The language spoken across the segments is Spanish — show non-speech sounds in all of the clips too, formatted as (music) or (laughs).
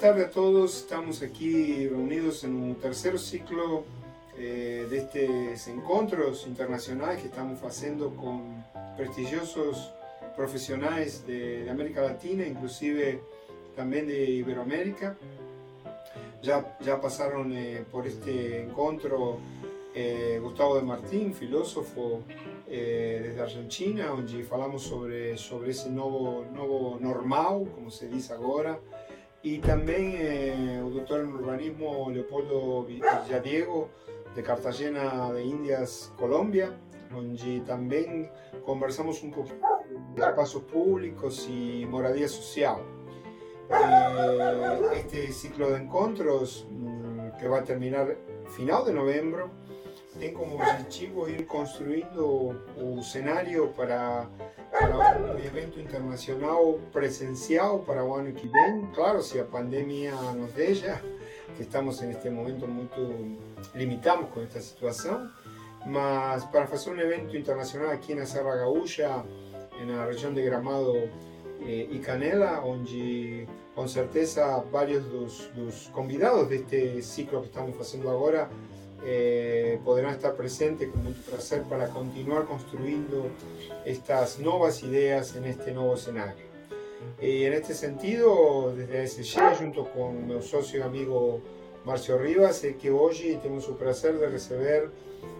tardes a todos. Estamos aquí reunidos en un tercer ciclo eh, de estos encuentros internacionales que estamos haciendo con prestigiosos profesionales de, América Latina, inclusive también de Iberoamérica. Ya, ya pasaron eh, por este encuentro eh, Gustavo de Martín, filósofo desde Argentina, donde hablamos sobre, sobre ese nuevo, nuevo normal, como se dice ahora, y también eh, el doctor en urbanismo Leopoldo Villadiego de Cartagena de Indias, Colombia, donde también conversamos un poco de espacios públicos y moradía social. Eh, este ciclo de encuentros mm, que va a terminar final de noviembre tiene como objetivo ir construyendo un escenario para para un evento internacional presencial para o ano que vem. Claro, si la pandemia nos deja, que estamos en este momento muy limitados con esta situación, mas para hacer un evento internacional aquí en la Serra Gaúcha, en la región de Gramado eh, y Canela, donde con certeza varios los, los convidados de este ciclo que estamos haciendo ahora eh, podrán estar presentes con mucho placer para continuar construyendo estas nuevas ideas en este nuevo escenario. En este sentido, desde SG, junto con mi socio y amigo Marcio Rivas, es que hoy tenemos el placer de recibir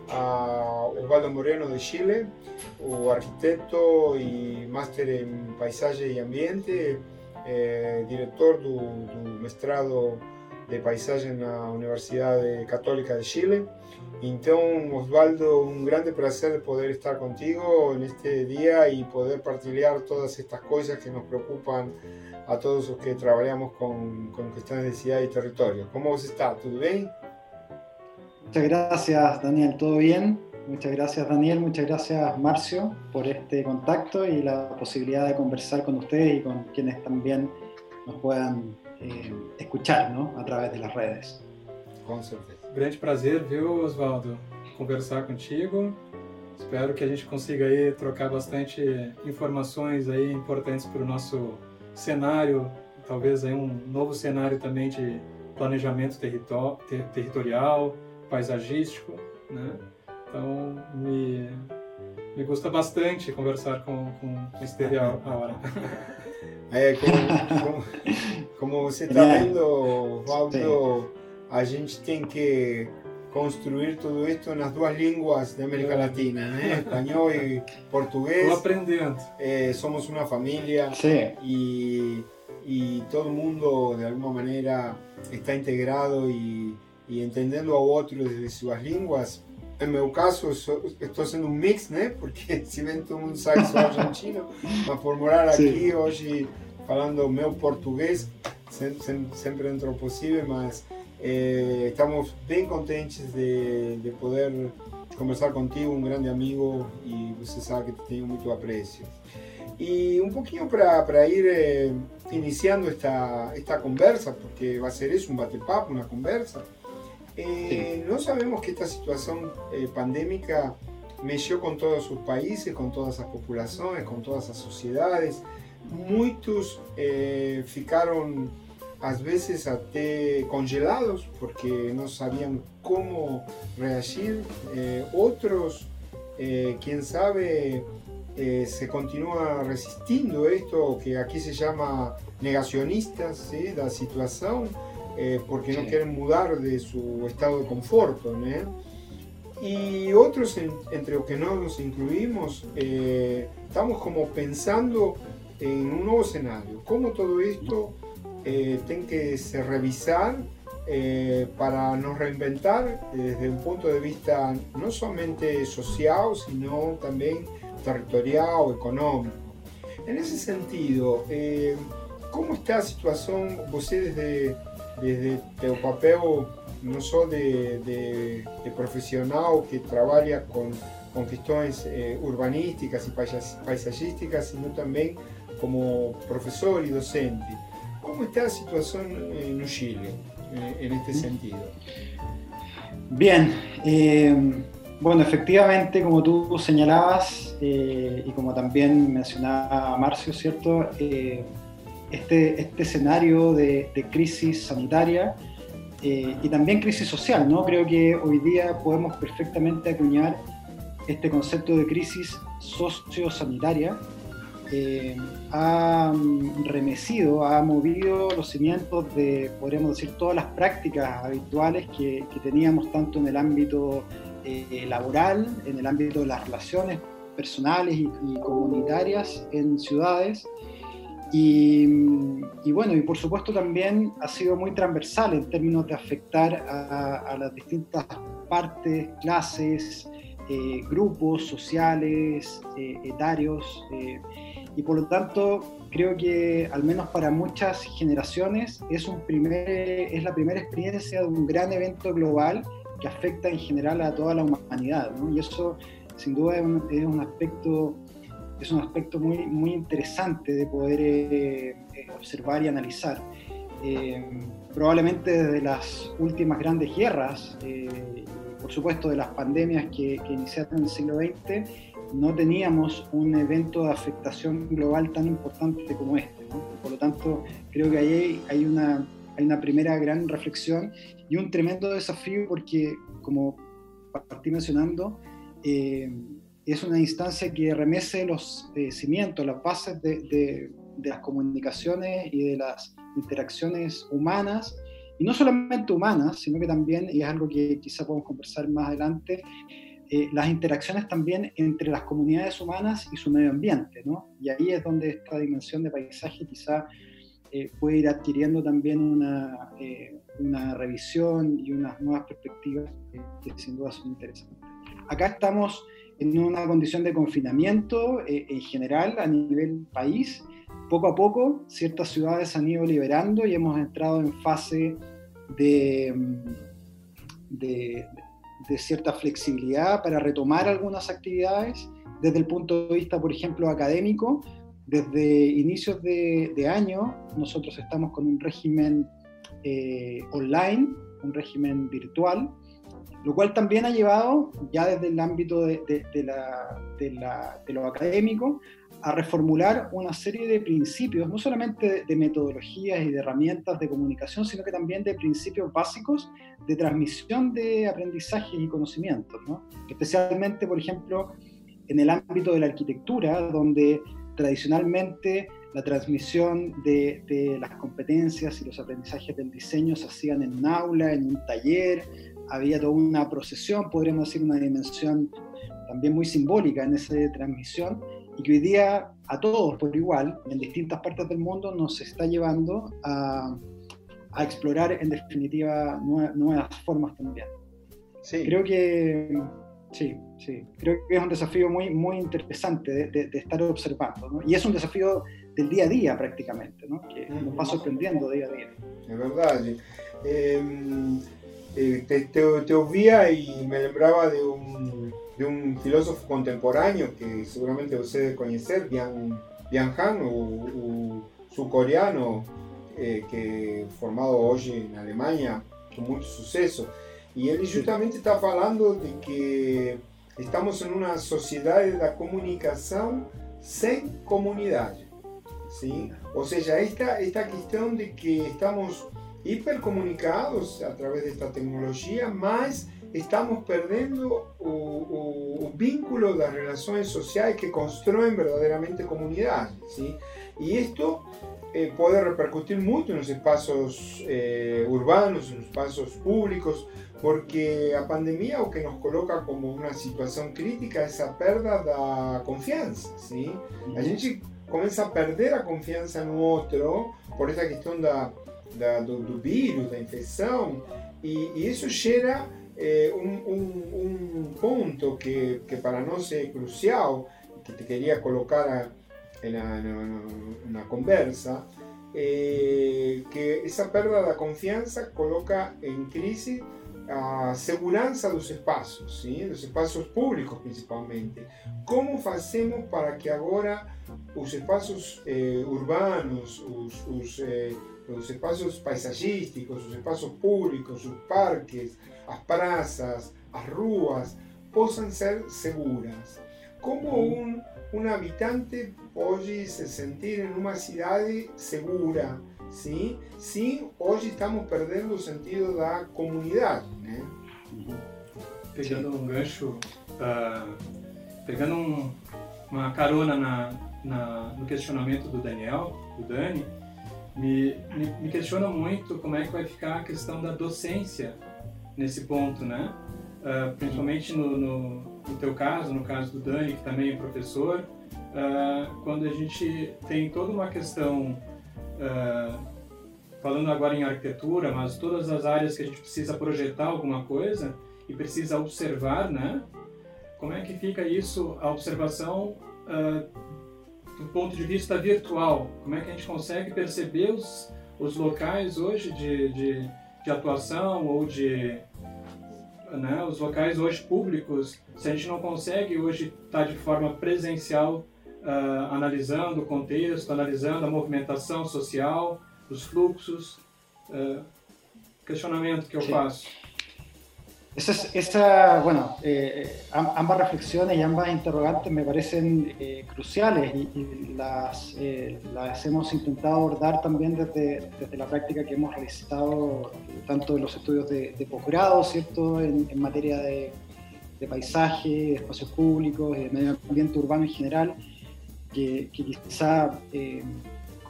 a Osvaldo Moreno de Chile, un arquitecto y máster en paisaje y ambiente, eh, director del mestrado de paisaje la Universidad Católica de Chile. Entonces, Osvaldo, un grande placer de poder estar contigo en este día y poder partilhar todas estas cosas que nos preocupan a todos los que trabajamos con, con cuestiones de ciudad y territorio. ¿Cómo vos estás? ¿Todo bien? Muchas gracias, Daniel. ¿Todo bien? Muchas gracias, Daniel. Muchas gracias, Marcio, por este contacto y la posibilidad de conversar con ustedes y con quienes también nos puedan eh, escuchar ¿no? a través de las redes. Com certeza. Grande prazer, viu, Oswaldo, conversar contigo. Espero que a gente consiga aí trocar bastante informações aí importantes para o nosso cenário, talvez aí um novo cenário também de planejamento territor ter territorial, paisagístico, né? Então, me, me gusta bastante conversar com, com, com este (laughs) agora. (laughs) É, como, como, como você está vendo, Valdo, a gente tem que construir tudo isso nas duas línguas da América Latina, né? espanhol e português. Estou aprendendo. É, somos uma família e, e todo mundo, de alguma maneira, está integrado e, e entendendo ao outro desde suas línguas en mi caso, estoy haciendo un mix, ¿no? Porque (laughs) si ven todo un saxo argentino, para formular aquí hoy hablando meu portugués, siempre dentro posible, mas eh, estamos bien contentes de, de, poder conversar contigo, un grande amigo, y usted sabe que te tengo mucho aprecio. Y un poquito para, ir eh, iniciando esta, esta conversa, porque va a ser eso, un bate-papo, una conversa. Eh, no sabemos que esta situación eh, pandémica mexeu con todos sus países, con todas las poblaciones, con todas las sociedades. Muchos eh, ficaron a veces hasta congelados porque no sabían cómo reagir. Otros, quién sabe, se continúa resistiendo esto que aquí se llama negacionistas de la situación eh, porque no quieren mudar de su estado de confort. Y otros, entre los que no nos incluimos, eh, estamos como pensando en un nuevo escenario. Cómo todo esto eh, tiene que se revisar para nos reinventar desde un punto de vista no solamente social, sino también territorial, económico. En ese sentido, ¿cómo está la situación, ustedes desde desde tu papel no solo de, profesional que trabaja con, con cuestiones eh, urbanísticas y paisajísticas, sino también como profesor y docente. ¿Cómo está la situación en Chile eh, en este sentido? Bien, eh, bueno, efectivamente, como tú señalabas y como también mencionaba Marcio, ¿cierto? Este, este escenario de, crisis sanitaria eh, y también crisis social. ¿no? Creo que hoy día podemos perfectamente acuñar este concepto de crisis sociosanitaria. Eh, ha remecido, ha movido los cimientos de, podríamos decir, todas las prácticas habituales que, teníamos tanto en el ámbito eh, laboral, en el ámbito de las relaciones personales y, comunitarias en ciudades. Y, bueno, y por supuesto también ha sido muy transversal en términos de afectar a, las distintas partes, clases, eh, grupos sociales, eh, etarios. Eh, y por lo tanto, creo que al menos para muchas generaciones es, un primer, es la primera experiencia de un gran evento global que afecta en general a toda la humanidad. ¿no? Y eso sin duda es un, aspecto, es un aspecto muy, muy interesante de poder eh, eh, observar y analizar. Eh, probablemente desde las últimas grandes guerras, por supuesto de las pandemias que, iniciaron en el siglo XX, no teníamos un evento de afectación global tan importante como este. Por lo tanto, creo que ahí hay una, hay una primera gran reflexión y un tremendo desafío porque, como partí mencionando, eh, es una instancia que remece los eh, cimientos, las bases de, las comunicaciones y de las interacciones humanas, y no solamente humanas, sino que también, y es algo que quizá podemos conversar más adelante, eh, las interacciones también entre las comunidades humanas y su medio ambiente, ¿no? Y ahí es donde esta dimensión de paisaje quizá puede ir adquiriendo también una, una revisión y unas nuevas perspectivas que sin duda son interesantes. Acá estamos en una condición de confinamiento eh, en general a nivel país. Poco a poco ciertas ciudades han ido liberando y hemos entrado en fase de, de, cierta flexibilidad para retomar algunas actividades desde el punto de vista, por ejemplo, académico. Desde inicios de, año nosotros estamos con un régimen eh, online, un régimen virtual, lo cual también ha llevado, ya desde el ámbito de, lo académico, a reformular una serie de principios, no solamente de, metodologías y de herramientas de comunicación, sino que también de principios básicos de transmisión de aprendizajes y conocimientos, especialmente, por ejemplo, en el ámbito de la arquitectura, donde tradicionalmente la transmisión de, de, las competencias y los aprendizajes del diseño se hacían en un aula, en un taller, había toda una procesión, podríamos decir, una dimensión también muy simbólica en esa transmisión y que hoy día a todos por igual, en distintas partes del mundo, nos está llevando a, a explorar en definitiva nuevas, formas también. Sí. Creo que sí, sí, creo que es un desafío muy, muy interesante de, de, estar observando, ¿no? y es un desafío del día a día prácticamente, ¿no? que nos va sorprendiendo día a día. Es verdad. Eh, eh, te, te, oía y me lembraba de un, de un, filósofo contemporáneo que seguramente debe conocer, Bian, Bian Han, o, su coreano, eh, que formado hoy en Alemania con mucho suceso. Y él justamente está hablando de que estamos en una sociedad de la comunicación sin comunidad. ¿sí? O sea, esta, esta cuestión de que estamos hipercomunicados a través de esta tecnología, mas estamos perdendo o, vínculo das relações sociais que constroem verdadeiramente comunidade. ¿sí? E isto eh, pode repercutir muito nos espaços eh, urbanos, nos espaços públicos, porque a pandemia o que nos coloca como uma situação crítica é essa perda da confiança. ¿sí? A gente começa a perder a confiança no outro por essa questão da da, do, do, vírus, da infecção, e, isso gera é, um, um, um, ponto que, que para nós é crucial, que te queria colocar na, na, na conversa, é, que essa perda da confiança coloca em crise a segurança dos espaços, sim? dos espaços públicos principalmente. Como fazemos para que agora os espaços eh, urbanos, os, os eh, los espacios paisajísticos, los espacios públicos, sus parques, las plazas, las ruas, puedan ser seguras. Como un, un habitante hoy se sentir en una ciudad segura, ¿sí? Sí, hoy estamos perdiendo el sentido de la comunidad. ¿eh? Pegando un gancho, uh, pegando um, uma carona na, na, no questionamento do Daniel, do Dani, me, me, me questiona muito como é que vai ficar a questão da docência nesse ponto, né? Uh, principalmente no, no, no, teu caso, no caso do Dani, que também é professor, uh, quando a gente tem toda uma questão, uh, falando agora em arquitetura, mas todas as áreas que a gente precisa projetar alguma coisa e precisa observar, né? Como é que fica isso, a observação do ponto de vista virtual? Como é que a gente consegue perceber os, os locais hoje de, de, de atuação ou de né, os locais hoje públicos, se a gente não consegue hoje estar de forma presencial uh, analisando o contexto, analisando a movimentação social, os fluxos, uh, questionamento que eu Sim. faço. Esa, esa bueno, eh, ambas reflexiones y ambas interrogantes me parecen eh, cruciales y, y las, eh, las, hemos intentado abordar también desde, desde, la práctica que hemos realizado tanto en los estudios de, posgrado, ¿cierto? En, materia de, paisaje, de espacios públicos, de medio ambiente urbano en general, que, que quizá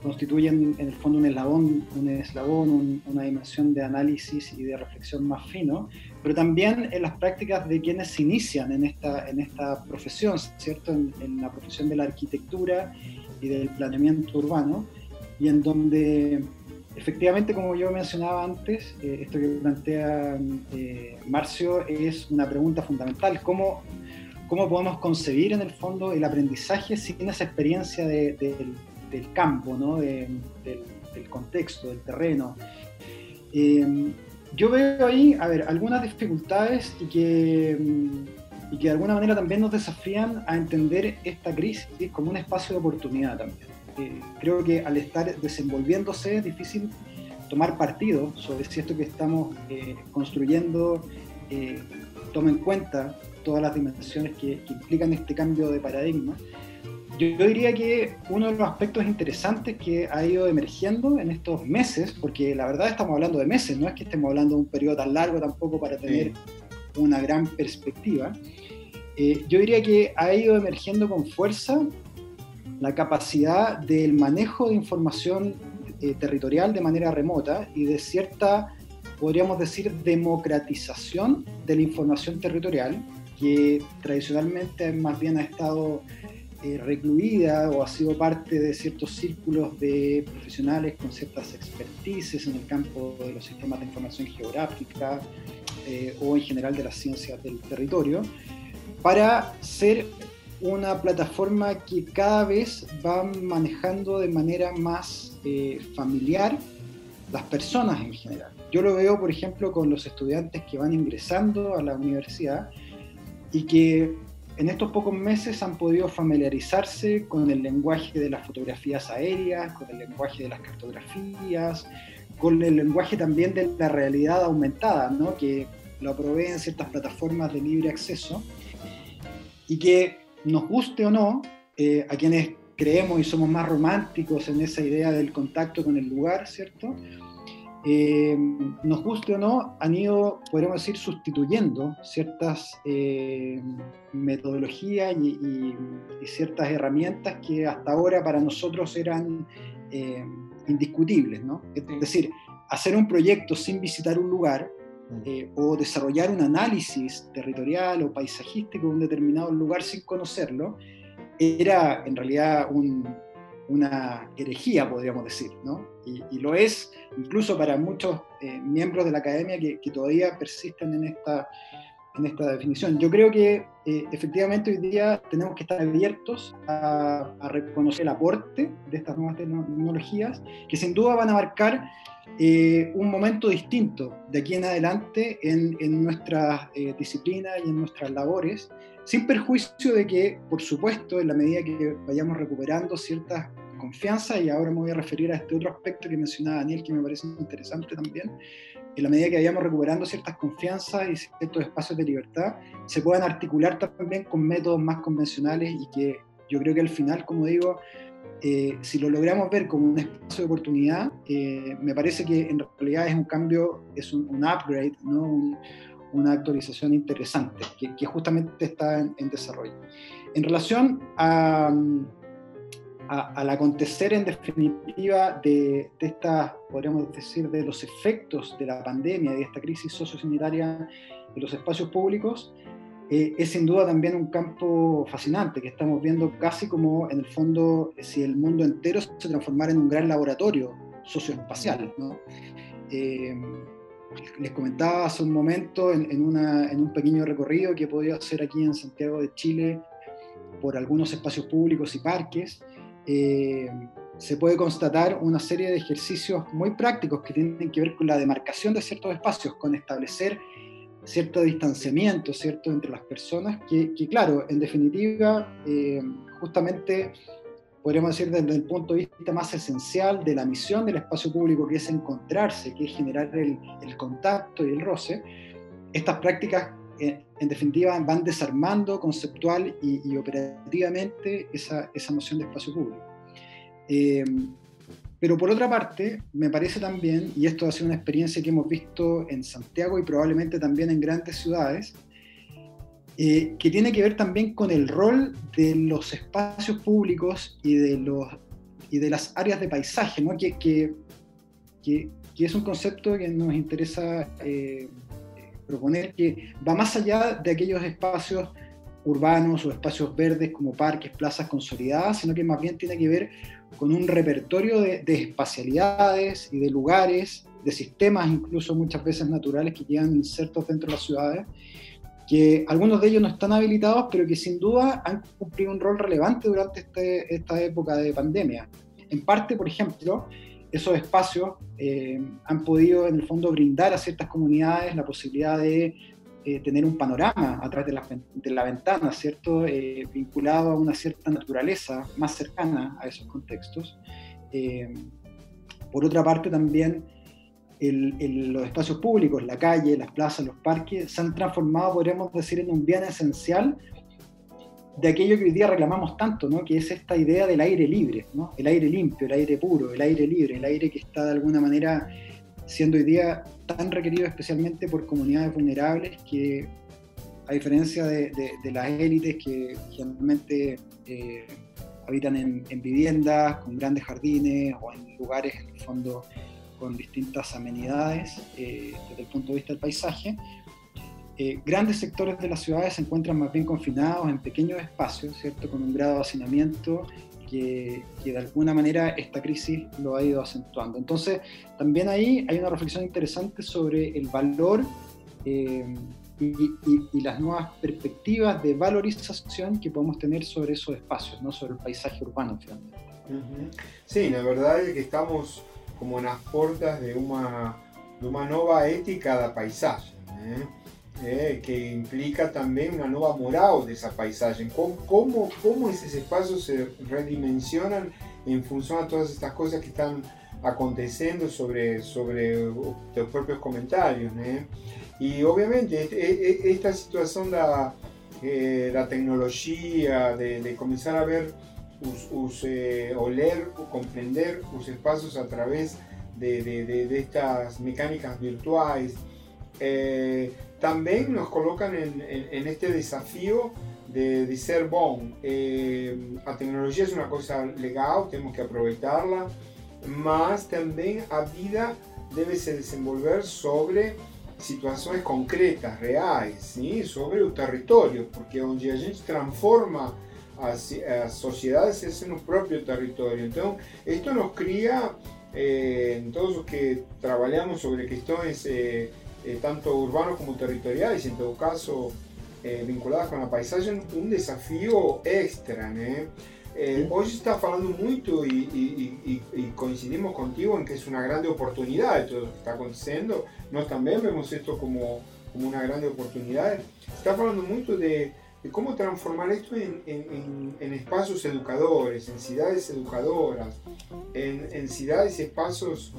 constituyen en el fondo un eslabón, un eslabón una dimensión de análisis y de reflexión más fino, pero también en las prácticas de quienes se inician en esta, en esta profesión, ¿cierto? En, la profesión de la arquitectura y del planeamiento urbano, y en donde efectivamente, como yo mencionaba antes, eh, esto que plantea eh, Marcio es una pregunta fundamental, ¿cómo, ¿cómo podemos concebir en el fondo el aprendizaje sin esa experiencia de, del campo, ¿no? del, contexto, del terreno. Eh, yo veo ahí, a ver, algunas dificultades y que, y que de alguna manera también nos desafían a entender esta crisis como un espacio de oportunidad también. Eh, creo que al estar desenvolviéndose es difícil tomar partido sobre si esto que estamos eh, construyendo toma en cuenta todas las dimensiones que implican este cambio de paradigma yo, diría que uno de los aspectos interesantes que ha ido emergiendo en estos meses, porque la verdad estamos hablando de meses, no es que estemos hablando de un periodo tan largo tampoco para tener una gran perspectiva, eh, yo diría que ha ido emergiendo con fuerza la capacidad del manejo de información eh, territorial de manera remota y de cierta, podríamos decir, democratización de la información territorial, que tradicionalmente más bien ha estado eh, recluida o ha sido parte de ciertos círculos de profesionales con ciertas expertices en el campo de los sistemas de información geográfica eh, o en general de las ciencias del territorio, para ser una plataforma que cada vez va manejando de manera más eh, familiar las personas en general. Yo lo veo, por ejemplo, con los estudiantes que van ingresando a la universidad y que en estos pocos meses han podido familiarizarse con el lenguaje de las fotografías aéreas, con el lenguaje de las cartografías, con el lenguaje también de la realidad aumentada, ¿no? que lo proveen ciertas plataformas de libre acceso, y que nos guste o no, eh, a quienes creemos y somos más románticos en esa idea del contacto con el lugar, ¿cierto? Eh, nos guste o no, han ido, podríamos decir, sustituyendo ciertas eh, metodologías y, ciertas herramientas que hasta ahora para nosotros eran eh, indiscutibles. ¿no? Es decir, hacer un proyecto sin visitar un lugar mm. o desarrollar un análisis territorial o paisajístico de un determinado lugar sin conocerlo, era en realidad un, una herejía, podríamos decir, ¿no? Y, lo es incluso para muchos eh, miembros de la academia que, todavía persisten en esta, en esta definición. Yo creo que eh, efectivamente hoy día tenemos que estar abiertos a, reconocer el aporte de estas nuevas tecnologías, que sin duda van a marcar eh, un momento distinto de aquí en adelante en, en nuestras disciplinas y en nuestras labores, sin perjuicio de que, por supuesto, en la medida que vayamos recuperando ciertas confianza, y ahora me voy a referir a este otro aspecto que mencionaba Daniel, que me parece interesante también, en la medida que vayamos recuperando ciertas confianzas y ciertos espacios de libertad, se puedan articular también con métodos más convencionales y que yo creo que al final, como digo, eh, si lo logramos ver como un espacio de oportunidad, eh, me parece que en realidad es un cambio, es un, upgrade, ¿no? una actualización interesante que, justamente está en, desarrollo. En relación a, al acontecer en definitiva de, de estas, podríamos decir, de los efectos de la pandemia, de esta crisis sociosanitaria en los espacios públicos, eh, es sin duda también un campo fascinante que estamos viendo casi como en el fondo si el mundo entero se transformara en un gran laboratorio socioespacial. ¿no? Eh, les comentaba hace un momento en, en, una, en, un pequeño recorrido que he podido hacer aquí en Santiago de Chile por algunos espacios públicos y parques. Eh, se puede constatar una serie de ejercicios muy prácticos que tienen que ver con la demarcación de ciertos espacios, con establecer cierto distanciamiento, ¿cierto?, entre las personas, que, claro, en definitiva, eh, justamente podríamos decir desde el punto de vista más esencial de la misión del espacio público, que es encontrarse, que es generar el, contacto y el roce, estas prácticas, en definitiva, van desarmando conceptual y, operativamente esa, esa, noción de espacio público. Eh, pero por otra parte, me parece también, y esto ha sido una experiencia que hemos visto en Santiago y probablemente también en grandes ciudades, eh, que tiene que ver también con el rol de los espacios públicos y de, los, y de las áreas de paisaje, ¿no? que, que, que, es un concepto que nos interesa eh, proponer, que va más allá de aquellos espacios urbanos o espacios verdes como parques, plazas consolidadas, sino que más bien tiene que ver con un repertorio de, espacialidades y de lugares, de sistemas incluso muchas veces naturales que quedan insertos dentro de las ciudades, que algunos de ellos no están habilitados, pero que sin duda han cumplido un rol relevante durante este, esta época de pandemia. En parte, por ejemplo, esos espacios eh, han podido en el fondo brindar a ciertas comunidades la posibilidad de eh, tener un panorama a través de la, ventana, ¿cierto? Eh, vinculado a una cierta naturaleza más cercana a esos contextos. Por otra parte, también los espacios públicos, la calle, las plazas, los parques, se han transformado, podríamos decir, en un bien esencial de aquello que hoy día reclamamos tanto, ¿no? que es esta idea del aire libre, ¿no? el aire limpio, el aire puro, el aire libre, el aire que está de alguna manera siendo hoy día tan requerido especialmente por comunidades vulnerables que, a diferencia de, las élites que generalmente eh, habitan en, viviendas con grandes jardines o en lugares en el fondo con distintas amenidades eh, desde el punto de vista del paisaje, eh, grandes sectores de las ciudades se encuentran más bien confinados en pequeños espacios, ¿cierto? con un grado de hacinamiento que, de alguna manera esta crisis lo ha ido acentuando. Entonces, también ahí hay una reflexión interesante sobre el valor eh, y, las nuevas perspectivas de valorización que podemos tener sobre esos espacios, ¿no? sobre el paisaje urbano finalmente. Sí, la verdad es que estamos como en las puertas de una, de una nueva ética de paisaje. ¿eh? Eh, que implica también una nueva moral de esa paisaje. ¿Cómo, cómo, cómo esos espacios se redimensionan en función a todas estas cosas que están aconteciendo sobre, sobre los propios comentarios? Y obviamente esta situación de eh, la tecnología, de, de, comenzar a ver, us, eh, oler o comprender los espacios a través de, de, de estas mecánicas virtuales, eh, también nos colocan en, este desafío de, de ser bon. Eh, la tecnología es una cosa legal, tenemos que aprovecharla, mas también la vida debe se desenvolver sobre situaciones concretas, reales, sobre el territorio, porque donde a gente transforma as, as sociedades es en un propio territorio. Entonces, esto nos cría, eh, todos los que trabajamos sobre cuestiones eh, eh, tanto urbanos como territoriales, y en todo caso eh, vinculadas con la paisaje, un desafío extra. Eh, hoy se está hablando mucho y, coincidimos contigo en que es una gran oportunidad todo lo que está aconteciendo. Nosotros también vemos esto como, como una gran oportunidad. Se está hablando mucho de, cómo transformar esto en, en, espacios educadores, en ciudades educadoras, en, en ciudades y espacios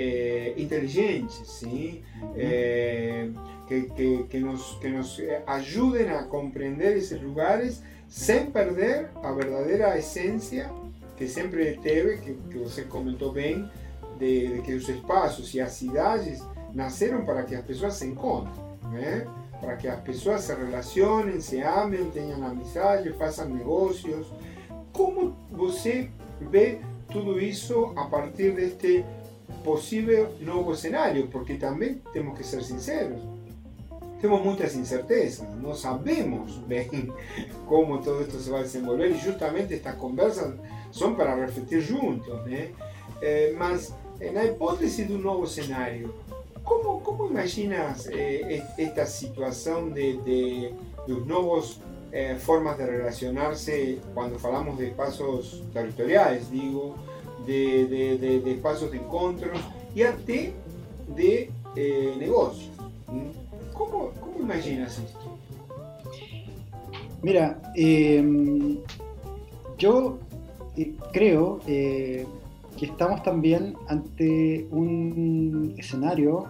eh, inteligentes, ¿sí? Eh, que, que, que, nos, que nos ayuden a comprender esos lugares sem perder a verdadeira essência que sempre teve, que, que você comentou bem, de, de, que os espaços e as cidades nasceram para que as pessoas se encontrem, né? para que as pessoas se relacionem, se amem, tenham amizade, façam negócios. Como você vê tudo isso a partir deste possível novo cenário? Porque também temos que ser sinceros temos muitas incertezas, não sabemos bem (laughs) como todo esto se vai desenvolver e justamente estas conversas são para refletir juntos, né? Eh, mas na hipótese de um novo cenário, como, como imaginas eh, esta situação de, de, dos novos eh, formas de relacionarse quando falamos de espaços territoriais, digo, de, de, de, de espaços de encontros e até de eh, negócios? ¿Cómo, cómo imaginas esto? Mira, eh, yo eh, creo que estamos también ante un escenario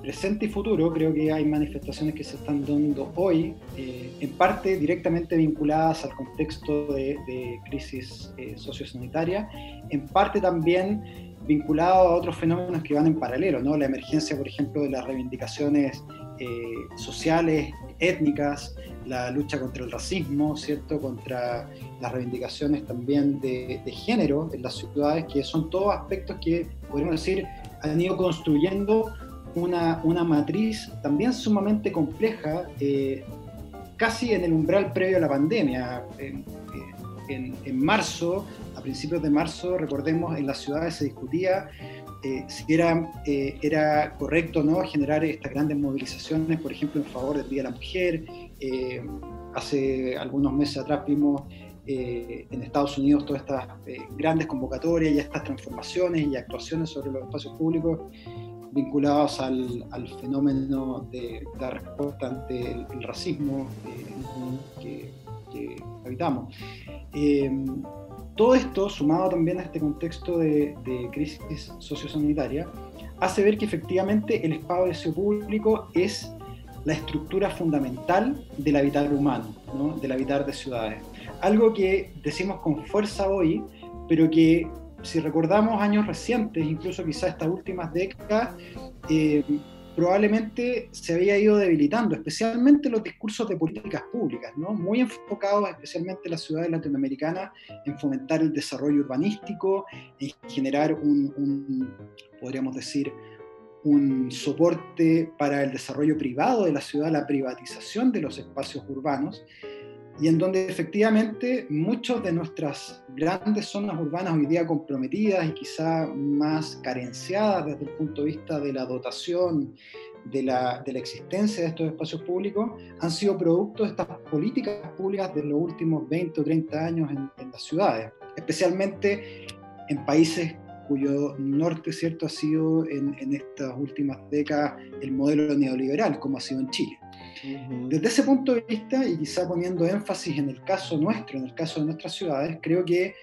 presente y futuro. Creo que hay manifestaciones que se están dando hoy, en parte directamente vinculadas al contexto de, de crisis sociosanitaria, en parte también vinculado a otros fenómenos que van en paralelo, ¿no? La emergencia, por ejemplo, de las reivindicaciones eh, sociales, étnicas, la lucha contra el racismo, ¿cierto? Contra las reivindicaciones también de, género en las ciudades, que son todos aspectos que, podemos decir, han ido construyendo una, una matriz también sumamente compleja, eh, casi en el umbral previo a la pandemia. En, en, en marzo a principios de marzo, recordemos, en las ciudades se discutía eh, si era, eh, era correcto no generar estas grandes movilizaciones, por ejemplo, en favor del Día de la Mujer. Eh, hace algunos meses atrás vimos en Estados Unidos todas estas grandes convocatorias y estas transformaciones y actuaciones sobre los espacios públicos vinculados al, al fenómeno de la respuesta ante el, racismo que, habitamos. Todo esto, sumado también a este contexto de, crisis sociosanitaria, hace ver que efectivamente el espacio público es la estructura fundamental del habitar humano, del habitar de ciudades. Algo que decimos con fuerza hoy, pero que si recordamos años recientes, incluso quizás estas últimas décadas, eh, probablemente se había ido debilitando, especialmente los discursos de políticas públicas, ¿no? muy enfocados especialmente en las ciudades latinoamericanas en fomentar el desarrollo urbanístico, en generar un, podríamos decir, un soporte para el desarrollo privado de la ciudad, la privatización de los espacios urbanos, y en donde efectivamente muchas de nuestras grandes zonas urbanas hoy día comprometidas y quizá más carenciadas desde el punto de vista de la dotación, de la, de la existencia de estos espacios públicos, han sido producto de estas políticas públicas de los últimos 20 o 30 años en, en las ciudades, especialmente en países cuyo norte cierto ha sido en, en, estas últimas décadas el modelo neoliberal, como ha sido en Chile. Desde ese punto de vista, y quizá poniendo énfasis en el caso nuestro, en el caso de nuestras ciudades, creo que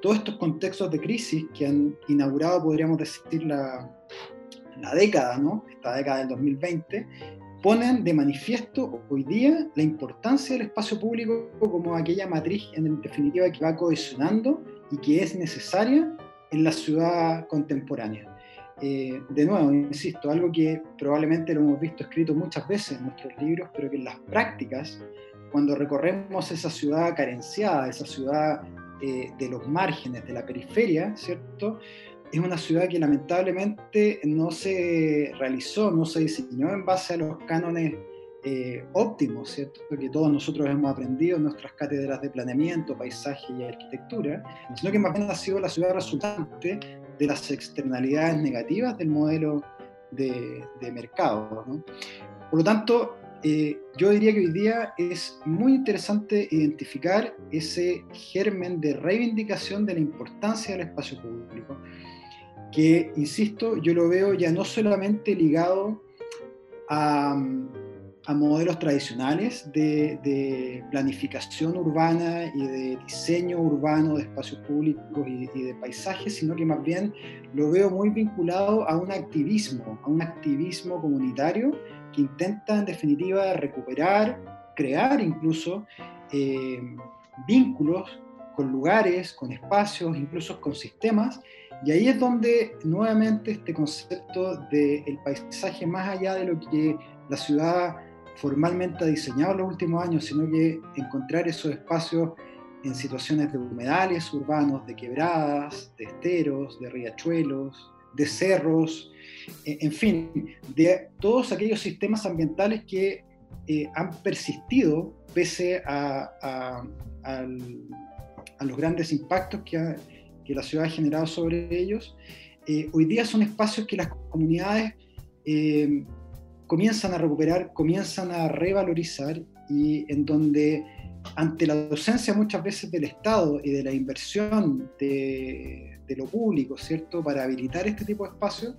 todos estos contextos de crisis que han inaugurado, podríamos decir, la, la década, ¿no? esta década del 2020, ponen de manifiesto hoy día la importancia del espacio público como aquella matriz en definitiva que va cohesionando y que es necesaria en la ciudad contemporánea. Eh, de nuevo, insisto, algo que probablemente lo hemos visto escrito muchas veces en nuestros libros, pero que en las prácticas, cuando recorremos esa ciudad carenciada, esa ciudad eh, de los márgenes, de la periferia, ¿cierto? Es una ciudad que lamentablemente no se realizó, no se diseñó en base a los cánones eh, óptimos, ¿cierto? Que todos nosotros hemos aprendido en nuestras cátedras de planeamiento, paisaje y arquitectura, sino que más bien ha sido la ciudad resultante de las externalidades negativas del modelo de, mercado. Por lo tanto, eh, yo diría que hoy día es muy interesante identificar ese germen de reivindicación de la importancia del espacio público, que, insisto, yo lo veo ya no solamente ligado a a modelos tradicionales de, planificación urbana y de diseño urbano de espacios públicos y, de paisajes, sino que más bien lo veo muy vinculado a un activismo, a un activismo comunitario que intenta en definitiva recuperar crear incluso eh, vínculos con lugares, con espacios, incluso con sistemas. Y ahí es donde nuevamente este concepto del paisaje, más allá de lo que la ciudad formalmente ha diseñado en los últimos años, sino que encontrar esos espacios en situaciones de humedales urbanos, de quebradas, de esteros, de riachuelos, de cerros, en fin, de todos aquellos sistemas ambientales que eh, han persistido pese a, los grandes impactos que, la ciudad ha generado sobre ellos. Eh, hoy día son espacios que las comunidades eh, comienzan a recuperar, comienzan a revalorizar y en donde ante la docencia muchas veces del Estado y de la inversión de, de lo público, ¿cierto?, para habilitar este tipo de espacios,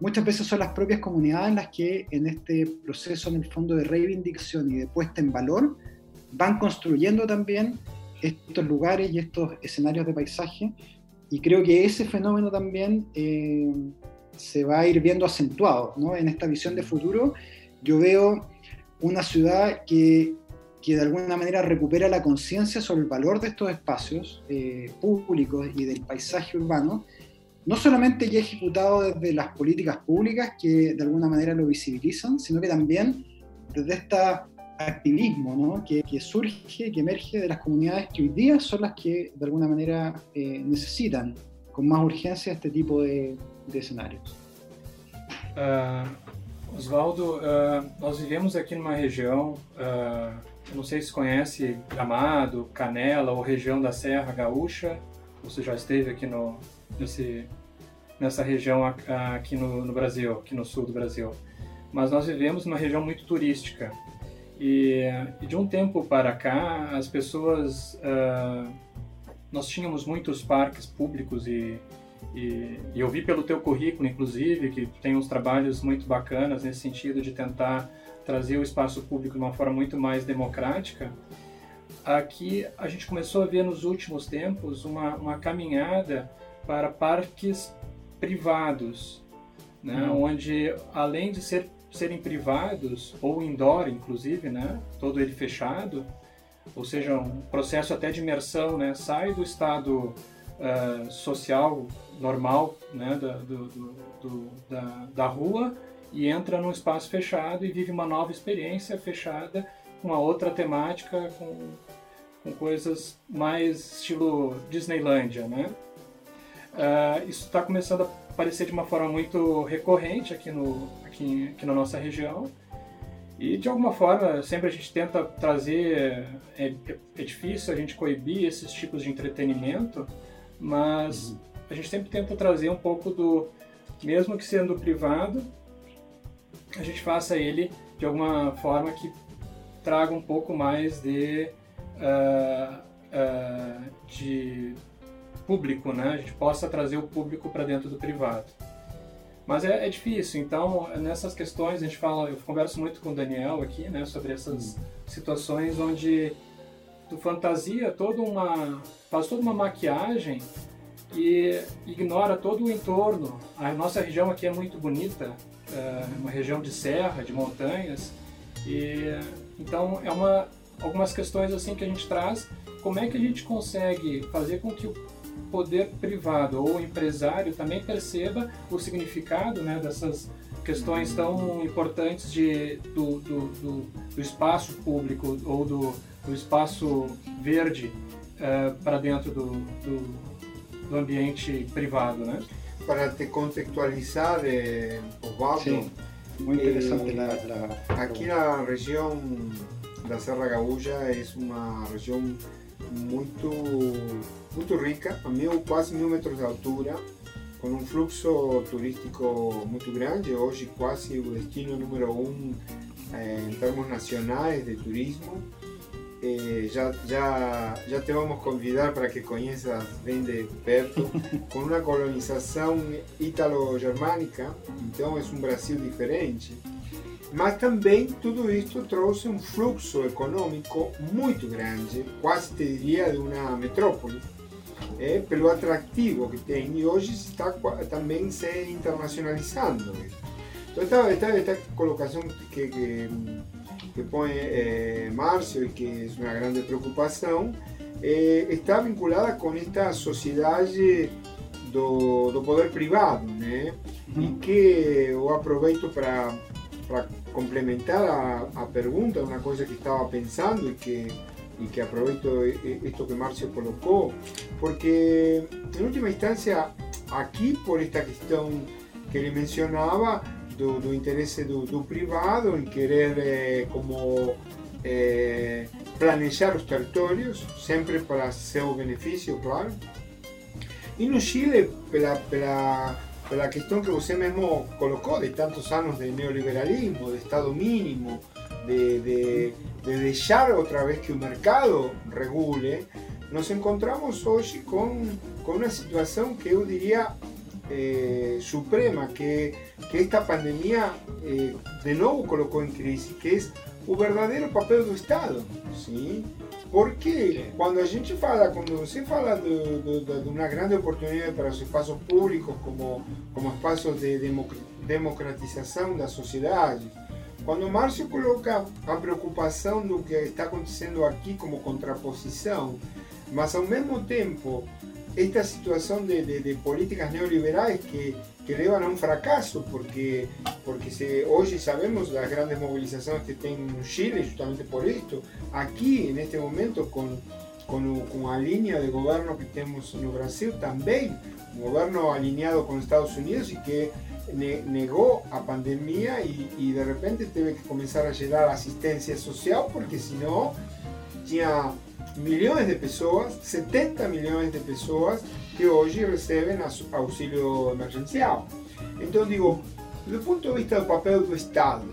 muchas veces son las propias comunidades las que en este proceso, en el fondo de reivindicación y de puesta en valor, van construyendo también estos lugares y estos escenarios de paisaje. Y creo que ese fenómeno también eh, se va a ir viendo acentuado. ¿no? En esta visión de futuro, yo veo una ciudad que, que de alguna manera recupera la conciencia sobre el valor de estos espacios eh, públicos y del paisaje urbano, no solamente ya ejecutado desde las políticas públicas que de alguna manera lo visibilizan, sino que también desde este activismo ¿no? que, surge, que emerge de las comunidades que hoy día son las que de alguna manera eh, necesitan con más urgencia este tipo de, de escenarios. Uh, Oswaldo, uh, nós vivemos aqui numa região, uh, não sei se conhece Gramado, Canela ou região da Serra Gaúcha, você já esteve aqui no, nesse, nessa região aqui no, no Brasil, aqui no sul do Brasil. Mas nós vivemos numa região muito turística. E, e de um tempo para cá, as pessoas. Uh, nós tínhamos muitos parques públicos e, e, e, eu vi pelo teu currículo, inclusive, que tem uns trabalhos muito bacanas nesse sentido de tentar trazer o espaço público de uma forma muito mais democrática. Aqui a gente começou a ver nos últimos tempos uma, uma caminhada para parques privados, né, uhum. onde além de ser, serem privados ou indoor, inclusive, né, todo ele fechado, ou seja, um processo até de imersão, né, sai do estado uh, social normal né, da, do, do, do, da, da rua e entra num espaço fechado e vive uma nova experiência fechada com uma outra temática, com, com coisas mais estilo Disneylândia, né? Uh, isso está começando a aparecer de uma forma muito recorrente aqui, no, aqui, aqui na nossa região. E de alguma forma, sempre a gente tenta trazer. É, é difícil a gente coibir esses tipos de entretenimento, mas a gente sempre tenta trazer um pouco do. Mesmo que sendo privado, a gente faça ele de alguma forma que traga um pouco mais de. Uh, uh, de público, né? A gente possa trazer o público para dentro do privado. Mas é, é, difícil, então nessas questões a gente fala, eu converso muito com o Daniel aqui, né, sobre essas situações onde fantasia toda uma, faz toda uma maquiagem e ignora todo o entorno. A nossa região aqui é muito bonita, é uma região de serra, de montanhas, e então é uma algumas questões assim que a gente traz. Como é que a gente consegue fazer com que o poder privado ou empresário também perceba o significado né, dessas questões tão importantes de, do, do, do, do espaço público ou do, do espaço verde uh, para dentro do, do, ambiente privado, né? Para te contextualizar, eh, Osvaldo, Sim, muito interessante. Eh, aqui na região da Serra Gaúcha é uma região muito muito rica, a mil, quase mil metros de altura, com um fluxo turístico muito grande, hoje quase o destino número um eh, em termos nacionais de turismo. Eh, já, já, já te vamos convidar para que conheças bem de perto, (laughs) com uma colonização ítalo-germânica, então é um Brasil diferente. Mas também tudo isso trouxe um fluxo econômico muito grande, quase te diria de uma metrópole é, pelo atrativo que tem e hoje está também se internacionalizando. Então esta, esta, esta colocação que, que, que pone eh, Marcio y que es una grande preocupación, eh, está vinculada con esta sociedad do, do poder privado, né? E que eu aproveito para complementar a, a pergunta, uma coisa que estava pensando e que y que aprovecho esto que Marcio colocó, porque en última instancia aquí por esta cuestión que le mencionaba, do, interés do, privado en querer eh, como eh, planear los territorios, siempre para su beneficio, claro. Y no Chile, pela, pela, la cuestión que usted mismo colocó de tantos años de neoliberalismo, de Estado mínimo, de, de, de dejar otra vez que el mercado regule, nos encontramos hoy con, con una situación que yo diría eh, suprema, que, que, esta pandemia eh, de nuevo colocó en crisis, que es el verdadero papel del Estado. ¿sí? Porque cuando a gente fala, cuando se fala de, de, de, una grande oportunidad para los espacios públicos como, como espacios de democratización de la sociedad, Quando o Márcio coloca a preocupação do que está acontecendo aqui como contraposição, mas ao mesmo tempo esta situação de, políticas neoliberais que, que levam a um fracasso, porque, porque hoje sabemos das grandes mobilizações que tem no Chile, justamente por isto, aqui, neste momento, com, com, com a linha de governo que temos no Brasil, também, um governo alinhado com os Estados Unidos e que negó a pandemia y, de repente tuve que comenzar a llegar asistencia social porque si no, tenía millones de personas, 70 millones de personas que hoy reciben auxilio emergencial. Entonces digo, desde el punto de vista del papel del Estado,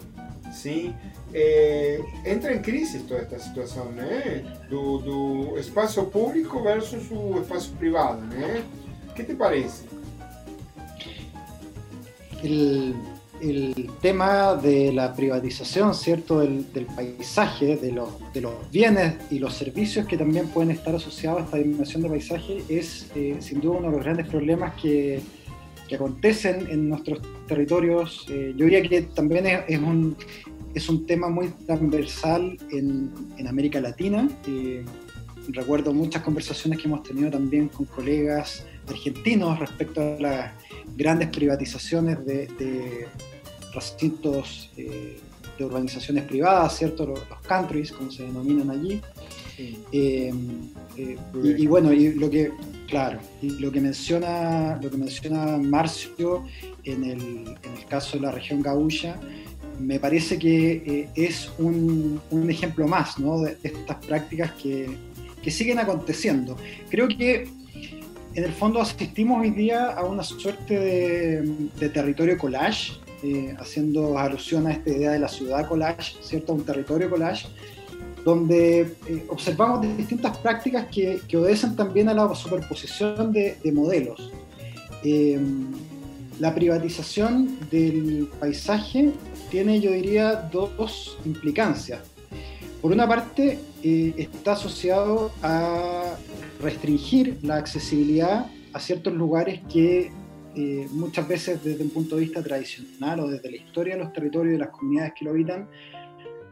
¿sí? Eh, entra en crisis toda esta situación, ¿eh? do, espacio público versus su espacio privado. ¿eh? ¿Qué te parece? el, tema de la privatización, ¿cierto?, del, paisaje, de los, de los, bienes y los servicios que también pueden estar asociados a esta dimensión de paisaje es eh, sin duda uno de los grandes problemas que, que acontecen en nuestros territorios. Eh, yo diría que también es, un, es un tema muy transversal en, en América Latina. Eh, recuerdo muchas conversaciones que hemos tenido también con colegas argentinos respecto a las grandes privatizaciones de, recintos eh, de urbanizaciones privadas, ¿cierto? Los, countries, como se denominan allí. Eh, eh, y, bueno, y lo que, claro, y lo que menciona, lo que menciona Marcio en el, en el caso de la región Gaúcha, me parece que es un, un, ejemplo más ¿no? de, estas prácticas que, que siguen aconteciendo. Creo que en el fondo asistimos hoy día a una suerte de, territorio collage, eh, haciendo alusión a esta idea de la ciudad collage, ¿cierto? Un territorio collage, donde eh, observamos distintas prácticas que, obedecen también a la superposición de, modelos. Eh, la privatización del paisaje tiene, yo diría, dos implicancias. Por una parte, está asociado a restringir la accesibilidad a ciertos lugares que eh, muchas veces desde un punto de vista tradicional o desde la historia de los territorios y las comunidades que lo habitan,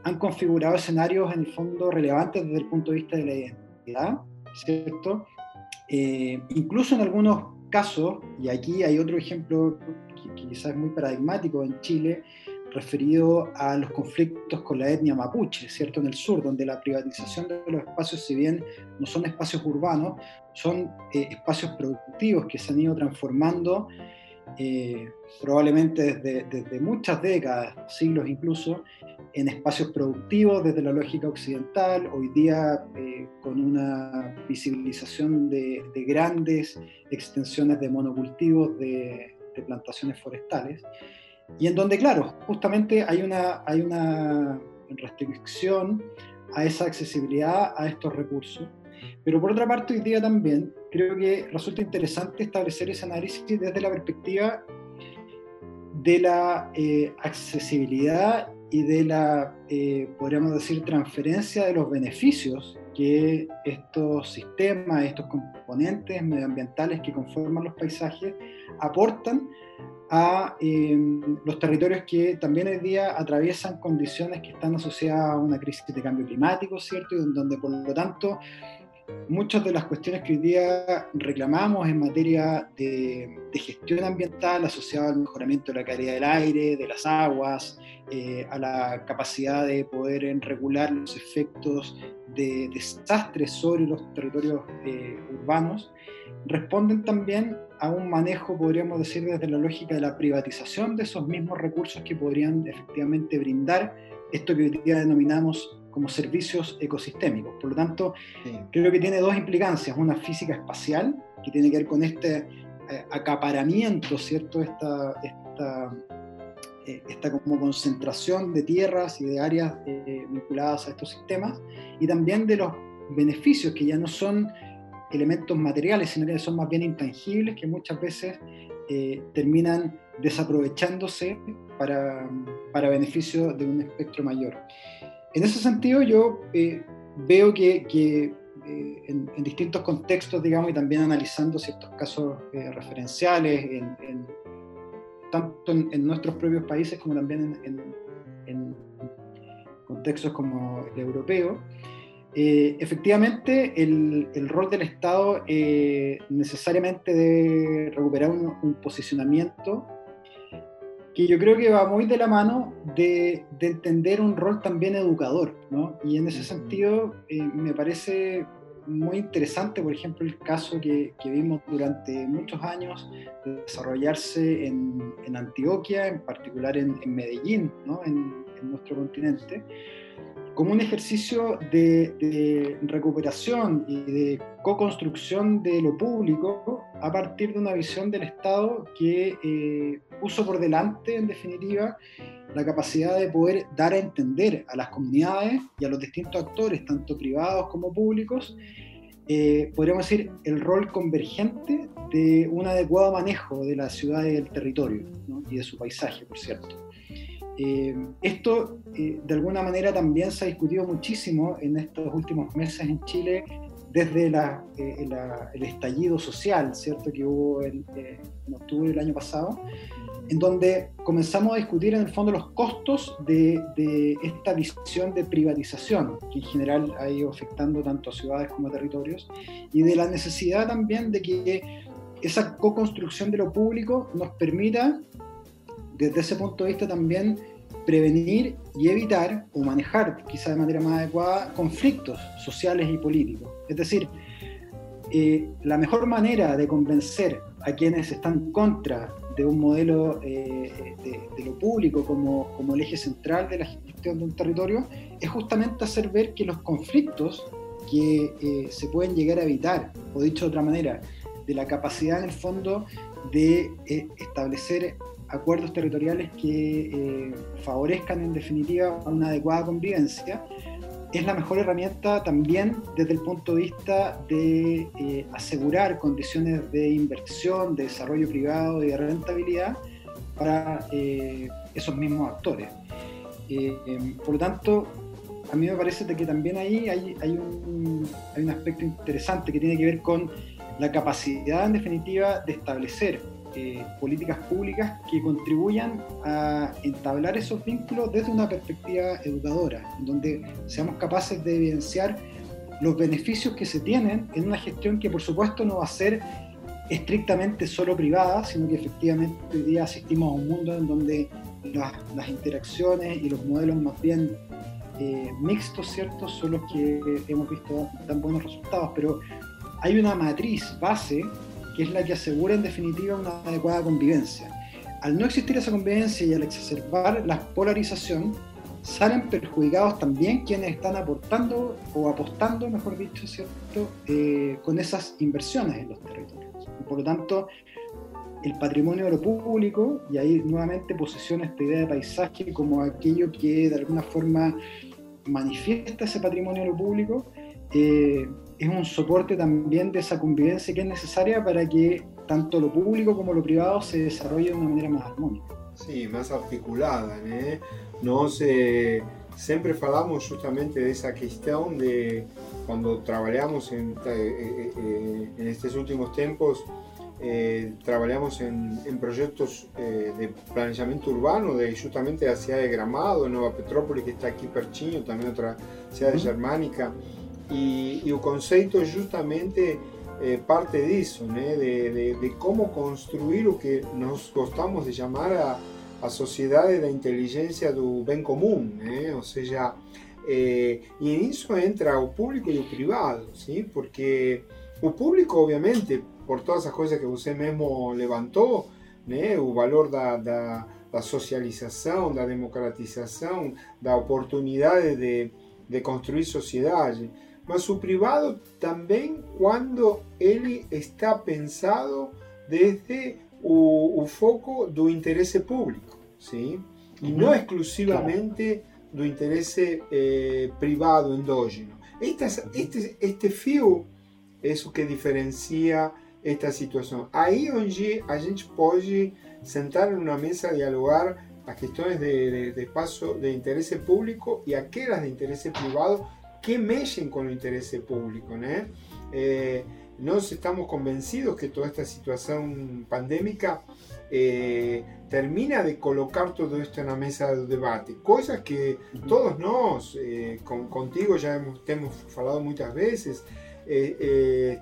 han configurado escenarios en el fondo relevantes desde el punto de vista de la identidad, ¿cierto? Eh, incluso en algunos casos, y aquí hay otro ejemplo que quizás es muy paradigmático en Chile, referido a los conflictos con la etnia mapuche, ¿cierto? En el sur, donde la privatización de los espacios, si bien no son espacios urbanos, son eh, espacios productivos que se han ido transformando eh, probablemente desde, muchas décadas, siglos incluso, en espacios productivos desde la lógica occidental, hoy día eh, con una visibilización de, de, grandes extensiones de monocultivos de, de plantaciones forestales y en donde, claro, justamente hay una, hay una restricción a esa accesibilidad a estos recursos. Pero por otra parte, hoy día también creo que resulta interesante establecer ese análisis desde la perspectiva de la eh, accesibilidad y de la, eh, podríamos decir, transferencia de los beneficios que estos sistemas, estos componentes medioambientales que conforman los paisajes aportan a em, los territorios que también hoy día atraviesan condiciones que están asociadas a una crisis de cambio climático, ¿cierto? Y donde por lo tanto muchas de las cuestiones que hoy día reclamamos en materia de, gestión ambiental asociada al mejoramiento de la calidad del aire, de las aguas, eh, a la capacidad de poder regular los efectos de desastres sobre los territorios eh, urbanos, responden también a un manejo, podríamos decir, desde la lógica de la privatización de esos mismos recursos que podrían efectivamente brindar esto que hoy día denominamos como servicios ecosistémicos. Por lo tanto, creo que tiene dos implicancias. Una física espacial, que tiene que ver con este eh, acaparamiento, ¿cierto? Esta, esta, eh, esta, como concentración de tierras y de áreas eh, vinculadas a estos sistemas, y también de los beneficios que ya no son elementos materiales, sino que son más bien intangibles, que muchas veces terminan desaprovechándose para, para beneficio de un espectro mayor. En ese sentido, yo eh, veo que, eh, en, distintos contextos, digamos, y también analizando ciertos casos eh, referenciales, tanto en, nuestros propios países como también en, contextos como el europeo, efectivamente el, rol del Estado necesariamente debe recuperar un posicionamiento que yo creo que va muy de la mano de, entender un rol también educador, ¿no? Y en ese sentido eh, me parece muy interesante, por ejemplo, el caso que, vimos durante muchos años desarrollarse en, Antioquia, en particular en, Medellín, ¿no? en, nuestro continente, como un ejercicio de, recuperación y de co-construcción de lo público a partir de una visión del Estado que eh, puso por delante, en definitiva, la capacidad de poder dar a entender a las comunidades y a los distintos actores, tanto privados como públicos, eh, podríamos decir, el rol convergente de un adecuado manejo de la ciudad y del territorio y de su paisaje, por cierto. Eh, esto eh, de alguna manera también se ha discutido muchísimo en estos últimos meses en Chile desde eh, el estallido social, ¿cierto? Que hubo en, octubre del año pasado, en donde comenzamos a discutir en el fondo los costos de, de, esta visión de privatización, que en general ha ido afectando tanto a ciudades como a territorios, y de la necesidad también de que esa co-construcción de lo público nos permita desde ese punto de vista también prevenir y evitar o manejar, quizá de manera más adecuada, conflictos sociales y políticos. Es decir, eh, la mejor manera de convencer a quienes están contra de un modelo eh, de, lo público como, como, el eje central de la gestión de un territorio es justamente hacer ver que los conflictos que eh, se pueden llegar a evitar, o dicho de otra manera, de la capacidad en el fondo de establecer acuerdos territoriales que eh, favorezcan en definitiva una adecuada convivencia, es la mejor herramienta también desde el punto de vista de eh, asegurar condiciones de inversión, de desarrollo privado y de rentabilidad para eh, esos mismos actores. por lo tanto, a mí me parece que también ahí hay, hay, un, hay un aspecto interesante que tiene que ver con la capacidad en definitiva de establecer eh, políticas públicas que contribuyan a entablar esos vínculos desde una perspectiva educadora, donde seamos capaces de evidenciar los beneficios que se tienen en una gestión que por supuesto no va a ser estrictamente solo privada, sino que efectivamente hoy día asistimos a un mundo en donde las, interacciones y los modelos más bien eh, mixtos, ¿cierto?, son los que hemos visto tan buenos resultados, pero hay una matriz base que es la que asegura en definitiva una adecuada convivencia. Al no existir esa convivencia y al exacerbar la polarización, salen perjudicados también quienes están aportando o apostando, mejor dicho, ¿cierto?, eh, con esas inversiones en los territorios. Por lo tanto, el patrimonio de lo público, y ahí nuevamente posiciona esta idea de paisaje como aquello que de alguna forma manifiesta ese patrimonio de lo público, eh, es un soporte también de esa convivencia que es necesaria para que tanto lo público como lo privado se desarrolle de una manera más armónica. Sí, más articulada, ¿eh? Nós eh, sempre falamos justamente dessa questão de quando trabalhamos em, eh, eh, en estos últimos tempos eh, trabajamos en, en proyectos eh, de planeamiento urbano de justamente la ciudad de Gramado, Nueva Petrópolis, que está aquí pertinho, también otra ciudad uh -huh. Germánica, y, y el concepto justamente eh, parte de eso, de, de, de, cómo construir lo que nos gostamos de llamar a, a sociedade da inteligência do bem comum, né? ou seja, é, e nisso entra o público e o privado, sim? porque o público, obviamente, por todas as coisas que você mesmo levantou, né? o valor da, da, da socialização, da democratização, da oportunidade de, de construir sociedade, mas o privado também quando ele está pensado desde o, o foco do interesse público, sim? e não exclusivamente do interesse eh, privado endógeno. Estas, este, este fio é o que diferencia esta situação. Aí onde a gente pode sentar numa mesa dialogar as questões de, de, de espaço de interesse público e aquelas de interesse privado que mexem com o interesse público, né? Eh, nos estamos convencidos que toda esta situación pandémica eh, termina de colocar todo esto en la mesa de debate, cosas que todos nos, eh, con, contigo ya hemos, hemos hablado muchas veces, eh,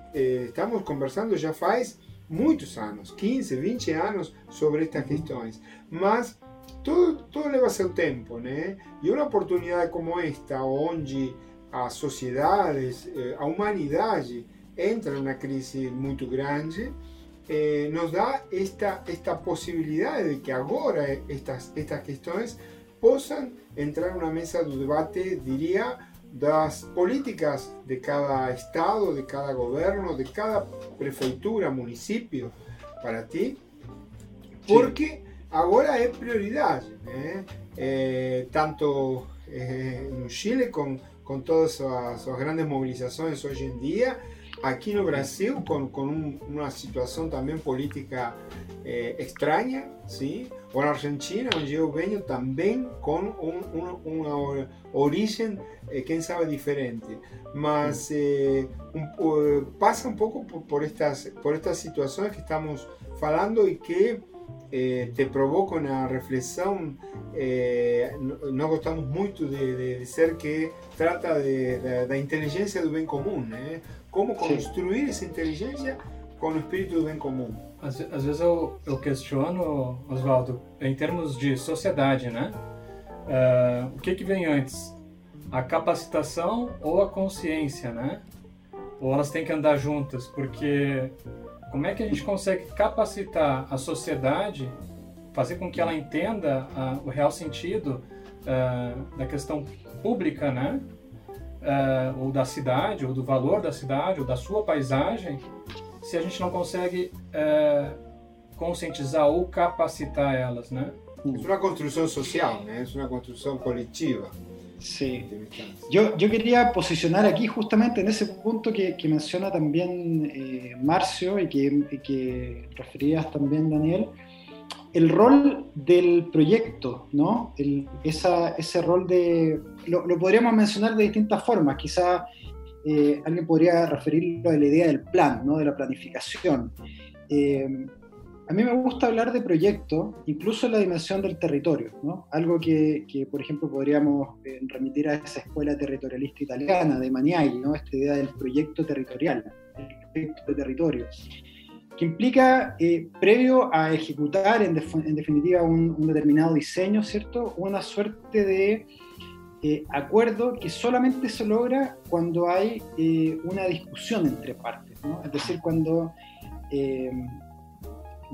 estamos conversando ya faz muchos años, 15, 20 años sobre estas cuestiones, mas todo, todo leva seu tempo, né? E uma oportunidade como esta, onde as sociedades, a humanidade entra en una crisis muy grande, eh, nos da esta, esta posibilidad de que ahora estas, estas cuestiones puedan entrar en una mesa de debate, diría, las políticas de cada estado, de cada gobierno, de cada prefeitura, municipio, para ti, porque ahora es prioridad, ¿eh? Eh, tanto en Chile con, con todas las grandes movilizaciones hoy en día, aqui no Brasil, com, com um, uma situação também política eh, estranha, sim? ou na Argentina, onde eu venho, também com um, um, uma origem, eh, quem sabe, diferente. Mas eh, um, passa um pouco por, por, estas, por estas situações que estamos falando e que eh, te provocam na reflexão. Eh, nós gostamos muito de, de, dizer que trata de, da inteligência do bem comum, né? como construir essa inteligência com o espírito do bem comum. Às, às vezes eu, eu questiono, Oswaldo, em termos de sociedade, né? Uh, o que, que vem antes? A capacitação ou a consciência, né? Ou elas têm que andar juntas? Porque como é que a gente consegue capacitar a sociedade, fazer com que ela entenda uh, o real sentido uh, da questão pública, né? uh, ou da cidade, ou do valor da cidade, ou da sua paisagem, se a gente não consegue conscientizar ou capacitar elas, né? É uma construção social, né? É uma construção coletiva. Sí. Yo, yo quería posicionar aquí justamente en ese punto que, menciona también eh, Marcio y que, que referías también, Daniel, el rol del proyecto, ¿no? esa, ese rol de... Lo, podríamos mencionar de distintas formas, quizá eh, alguien podría referirlo a la idea del plan, ¿no? De la planificación. Eh, a mí me gusta hablar de proyecto, incluso en la dimensión del territorio, ¿no? Algo que, por ejemplo, podríamos eh, remitir a esa escuela territorialista italiana de Maniai, ¿no? Esta idea del proyecto territorial, el proyecto de territorio que implica, eh, previo a ejecutar en, definitiva un, determinado diseño, ¿cierto? Una suerte de eh, acuerdo que solamente se logra cuando hay una discusión entre partes, ¿no? Es decir, cuando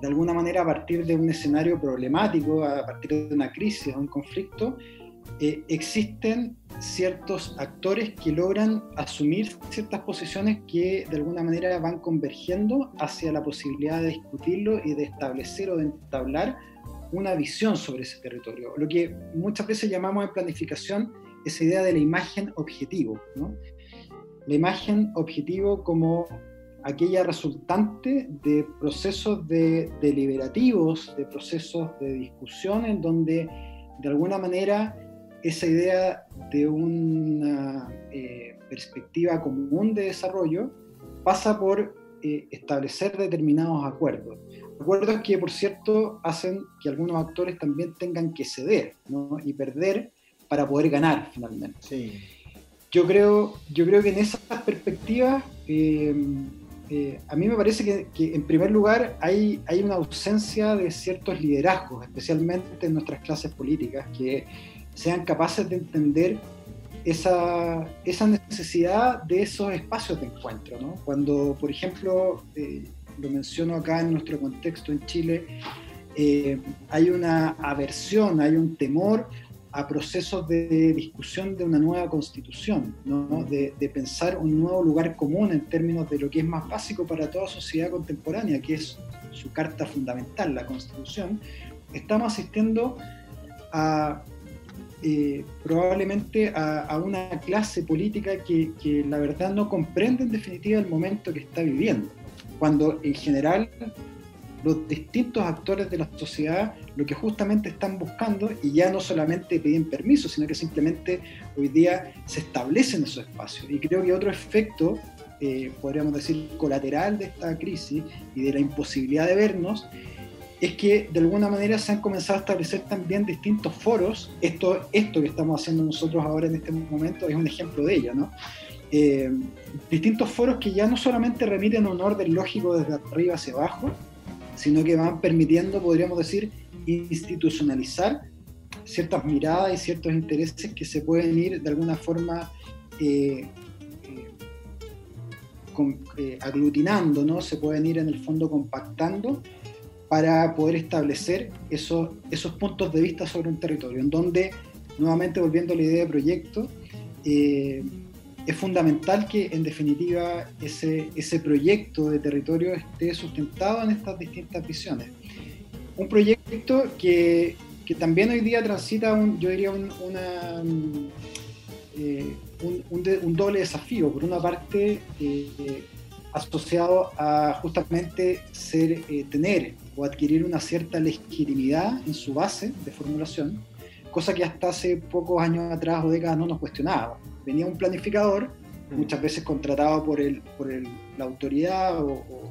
de alguna manera a partir de un escenario problemático, a partir de una crisis, de un conflicto, eh, existen ciertos actores que logran asumir ciertas posiciones que de alguna manera van convergiendo hacia la posibilidad de discutirlo y de establecer o de entablar una visión sobre ese territorio. Lo que muchas veces llamamos en planificación esa idea de la imagen objetivo. La imagen objetivo como aquella resultante de procesos de, deliberativos, de procesos de discusión en donde de alguna manera esa idea de una eh, perspectiva común de desarrollo pasa por eh, establecer determinados acuerdos. Acuerdos que, por cierto, hacen que algunos actores también tengan que ceder y perder para poder ganar finalmente. Sí. Yo, creo, yo creo que en esas perspectivas eh, a mí me parece que, en primer lugar hay, una ausencia de ciertos liderazgos, especialmente en nuestras clases políticas, que sean capaces de entender esa, esa necesidad de esos espacios de encuentro. Cuando, por ejemplo, eh, lo menciono acá en nuestro contexto en Chile, eh, hay una aversión, hay un temor a procesos de discusión de una nueva constitución, de, pensar un nuevo lugar común en términos de lo que es más básico para toda sociedad contemporánea, que es su carta fundamental, la constitución, estamos asistiendo a eh, probablemente a, una clase política que, que la verdad no comprende en definitiva el momento que está viviendo, cuando en general los distintos actores de la sociedad lo que justamente están buscando y ya no solamente piden permiso, sino que simplemente hoy día se establecen esos espacios. Y creo que otro efecto, eh, podríamos decir, colateral de esta crisis y de la imposibilidad de vernos, es que de alguna manera se han comenzado a establecer también distintos foros. Esto, esto que estamos haciendo nosotros ahora en este momento es un ejemplo de ello, ¿no? Eh, distintos foros que ya no solamente remiten un orden lógico desde arriba hacia abajo, sino que van permitiendo, podríamos decir, institucionalizar ciertas miradas y ciertos intereses que se pueden ir de alguna forma eh, eh, eh, aglutinando, ¿no? se pueden ir en el fondo compactando para poder establecer esos, esos puntos de vista sobre un territorio, en donde, nuevamente volviendo a la idea de proyecto, es fundamental que en definitiva ese, proyecto de territorio esté sustentado en estas distintas visiones. Un proyecto que, que también hoy día transita, un, yo diría, un, una, eh, un, doble desafío. Por una parte, eh, asociado a justamente ser, eh, tener o adquirir una cierta legitimidad en su base de formulación, cosa que hasta hace pocos años atrás o décadas no nos cuestionaba venía un planificador, mm. muchas veces contratado por, el, por el, la autoridad o,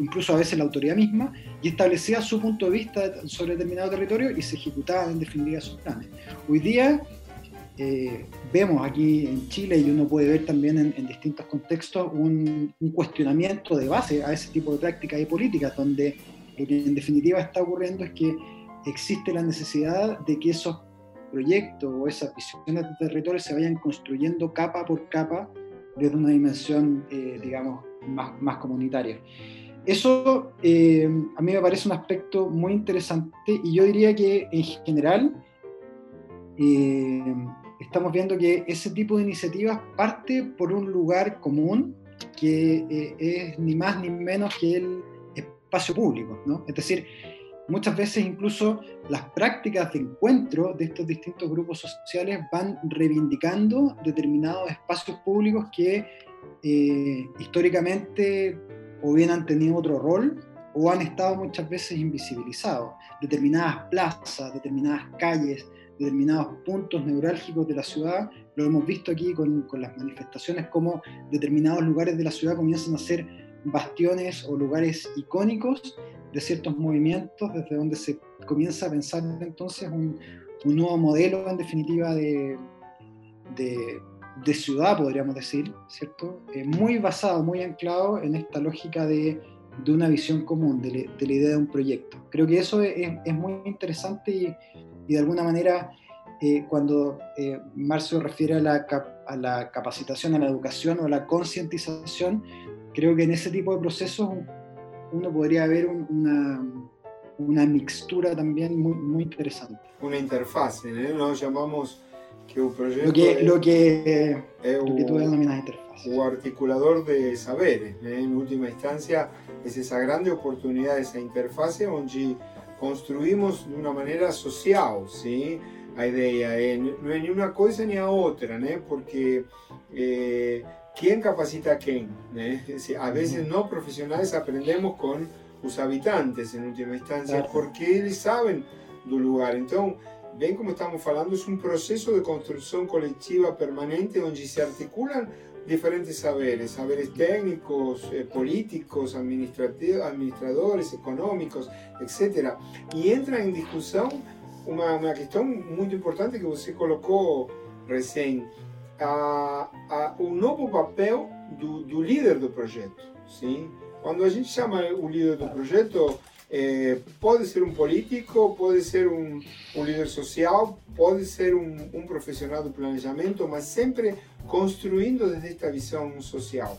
incluso a veces la autoridad misma, y establecía su punto de vista sobre determinado territorio y se ejecutaban en definitiva sus planes. Hoy día eh, vemos aquí en Chile, y uno puede ver también en, distintos contextos, un, un, cuestionamiento de base a ese tipo de prácticas y políticas, donde lo que en definitiva está ocurriendo es que existe la necesidad de que esos proyectos o esas visiones de territorio se vayan construyendo capa por capa desde una dimensión, eh, digamos, más, más, comunitaria. Eso eh, a mí me parece un aspecto muy interesante y yo diría que en general eh, estamos viendo que ese tipo de iniciativas parte por un lugar común que es ni más ni menos que el espacio público, ¿no? Es decir, Muchas veces incluso las prácticas de encuentro de estos distintos grupos sociales van reivindicando determinados espacios públicos que eh, históricamente o bien han tenido otro rol o han estado muchas veces invisibilizados. Determinadas plazas, determinadas calles, determinados puntos neurálgicos de la ciudad, lo hemos visto aquí con, con las manifestaciones, como determinados lugares de la ciudad comienzan a ser bastiones o lugares icónicos de ciertos movimientos, desde donde se comienza a pensar entonces un, nuevo modelo, en definitiva, de, de, ciudad, podríamos decir, ¿cierto? Eh, muy basado, muy anclado en esta lógica de, de una visión común, de, la idea de un proyecto. Creo que eso es, es muy interesante y, y, de alguna manera, eh, cuando eh, Marcio refiere a la, a la capacitación, a la educación o a la concientización, creo que en ese tipo de procesos uno podría ver una, una mixtura también muy, muy interesante. Una interfase, ¿eh? Nos llamamos que un proyecto lo que, lo que, lo que tú denominas interfase. O articulador de saberes, ¿eh? en última instancia, es esa grande oportunidad, esa interfase donde construimos de una manera social, ¿sí? a idea, ¿eh? no es ni una cosa ni a otra, ¿eh? porque eh, quién capacita a quién. a veces no profesionales aprendemos con los habitantes en última instancia, porque ellos saben del lugar. Entonces, ven como estamos hablando, es un proceso de construcción colectiva permanente donde se articulan diferentes saberes, saberes técnicos, eh, políticos, administradores, económicos, etc. Y entra en discusión una, una cuestión muy importante que usted colocó recién, a, a un nuevo papel do, líder del proyecto. ¿sí? Cuando a gente llama un líder del proyecto, eh, puede ser un político, puede ser un, un líder social, puede ser un, un profesional de planeamiento, mas siempre construyendo desde esta visión social.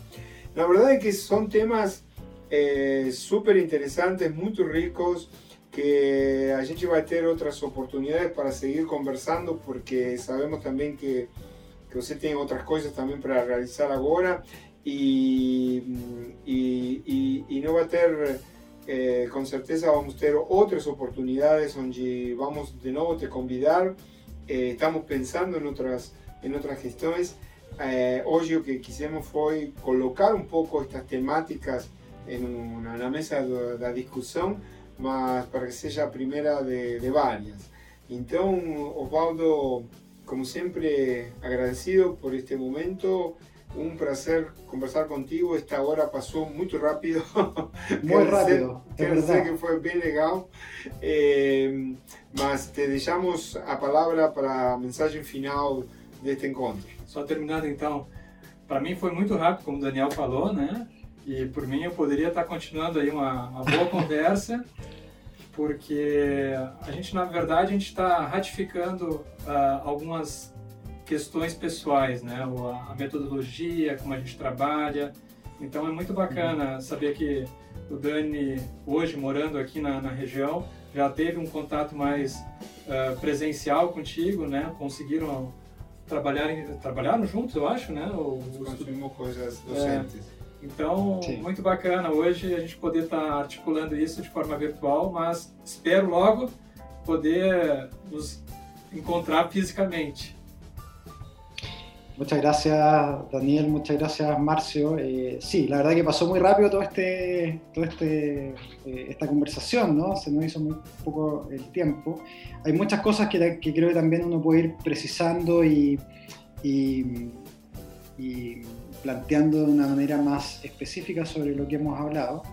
La verdad es que son temas eh, súper interesantes, muy ricos, que a gente va a tener otras oportunidades para seguir conversando, porque sabemos también que, que usted tiene otras cosas también para realizar ahora y, y, y, no va a tener, eh, con certeza vamos a tener otras oportunidades donde vamos de nuevo a te convidar. Eh, estamos pensando en otras, en otras gestiones eh, lo que quisimos fue colocar un poco estas temáticas una, la mesa de, la discusión, más para que sea la primera de, de varias. Entonces, Osvaldo, como siempre, agradecido por este momento. Un placer conversar contigo. Esta hora pasó muy rápido. (laughs) Muy rápido. Quiero decir que fue bien legal. Eh, más te dejamos a palabra para mensaje final de este encontro. Só terminando então, para mim foi muito rápido, como o Daniel falou, né? E por mim eu poderia estar continuando aí uma, uma boa (laughs) conversa, porque a gente, na verdade, a gente está ratificando uh, algumas questões pessoais, né? A metodologia, como a gente trabalha. Então é muito bacana saber que o Dani, hoje morando aqui na, na região, já teve um contato mais uh, presencial contigo, né? Conseguiram trabalharem, trabalharam juntos, eu acho, né? O, Construímos coisas docentes. É, então, Sim. muito bacana hoje a gente poder estar tá articulando isso de forma virtual, mas espero logo poder nos encontrar fisicamente. Muchas gracias Daniel, muchas gracias Marcio. Eh, sí, la verdad que pasó muy rápido todo este, todo este, eh, esta conversación, ¿no? Se nos hizo muy poco el tiempo. Hay muchas cosas que, que creo que también uno puede ir precisando y, y, planteando de una manera más específica sobre lo que hemos hablado.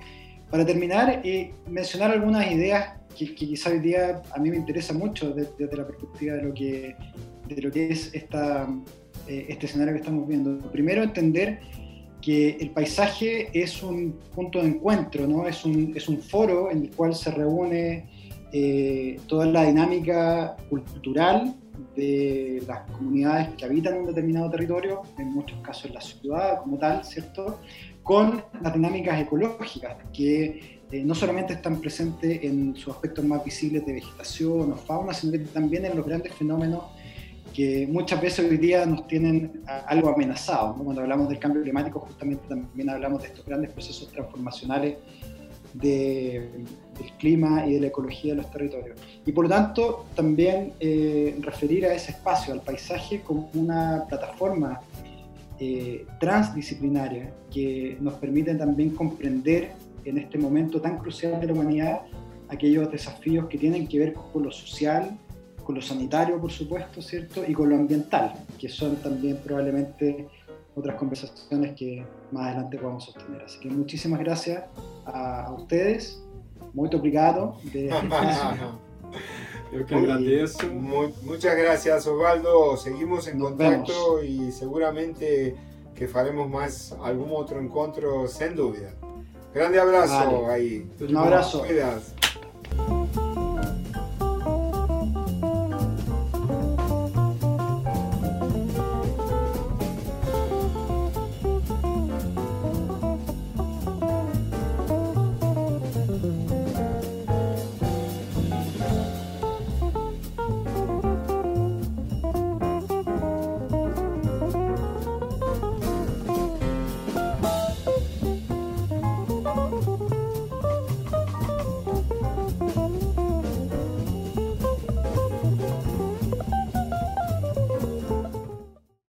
Para terminar, eh, mencionar algunas ideas que, que, quizá hoy día a mí me interesa mucho desde, desde la perspectiva de lo que, de lo que es esta eh, este escenario que estamos viendo. Primero, entender que el paisaje es un punto de encuentro, ¿no? es, un, es un foro en el cual se reúne eh, toda la dinámica cultural de las comunidades que habitan un determinado territorio, en muchos casos la ciudad como tal, ¿cierto? Con las dinámicas ecológicas que eh, no solamente están presentes en sus aspectos más visibles de vegetación o fauna, sino que también en los grandes fenómenos que muchas veces hoy día nos tienen algo amenazados. Cuando hablamos del cambio climático, justamente también hablamos de estos grandes procesos transformacionales del clima y de la ecología de los territorios. Y por lo tanto, también eh, referir a ese espacio, al paisaje, como una plataforma eh, transdisciplinaria que nos permite también comprender en este momento tan crucial de la humanidad aquellos desafíos que tienen que ver con lo social, con lo sanitario, por supuesto, ¿cierto? Y con lo ambiental, que son también probablemente otras conversaciones que más adelante podamos sostener. Así que muchísimas gracias a, ustedes. Muy obrigado. De... (laughs) Yo que agradezco. muchas gracias, Osvaldo. Seguimos en contacto y seguramente que faremos más algún otro encuentro, sin duda. Grande abrazo ahí. Un abrazo.